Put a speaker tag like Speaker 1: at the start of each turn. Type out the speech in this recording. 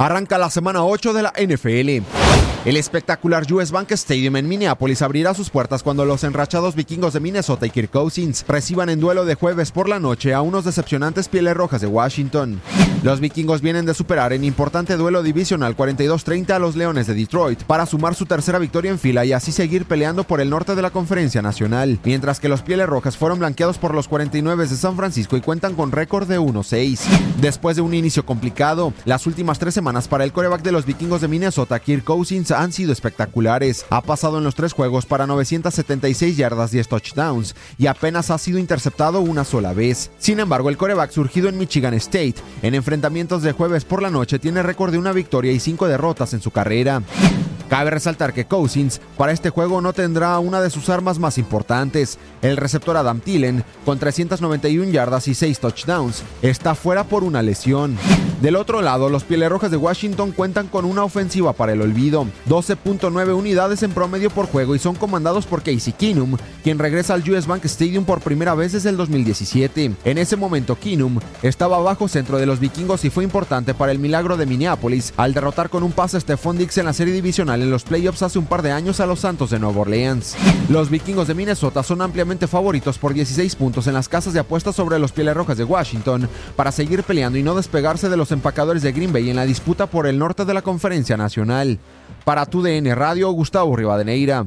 Speaker 1: Arranca la semana 8 de la NFL. El espectacular US Bank Stadium en Minneapolis abrirá sus puertas cuando los enrachados vikingos de Minnesota y Kirk Cousins reciban en duelo de jueves por la noche a unos decepcionantes pieles rojas de Washington. Los vikingos vienen de superar en importante duelo divisional 42-30 a los Leones de Detroit para sumar su tercera victoria en fila y así seguir peleando por el norte de la conferencia nacional, mientras que los pieles rojas fueron blanqueados por los 49 de San Francisco y cuentan con récord de 1-6. Después de un inicio complicado, las últimas tres semanas para el coreback de los vikingos de Minnesota, Kirk Cousins, han sido espectaculares. Ha pasado en los tres juegos para 976 yardas, 10 touchdowns y apenas ha sido interceptado una sola vez. Sin embargo, el coreback surgido en Michigan State en enfrentamientos de jueves por la noche tiene récord de una victoria y cinco derrotas en su carrera. Cabe resaltar que Cousins para este juego no tendrá una de sus armas más importantes. El receptor Adam Thielen, con 391 yardas y 6 touchdowns, está fuera por una lesión. Del otro lado, los Rojas de Washington cuentan con una ofensiva para el olvido, 12.9 unidades en promedio por juego y son comandados por Casey Keenum, quien regresa al US Bank Stadium por primera vez desde el 2017. En ese momento, Keenum estaba bajo centro de los vikingos y fue importante para el milagro de Minneapolis al derrotar con un pase a Stephon Dix en la serie divisional en los playoffs hace un par de años a los Santos de Nueva Orleans. Los vikingos de Minnesota son ampliamente favoritos por 16 puntos en las casas de apuestas sobre los Rojas de Washington para seguir peleando y no despegarse de empacadores de Green Bay en la disputa por el norte de la conferencia nacional. Para tu DN Radio, Gustavo Rivadeneira.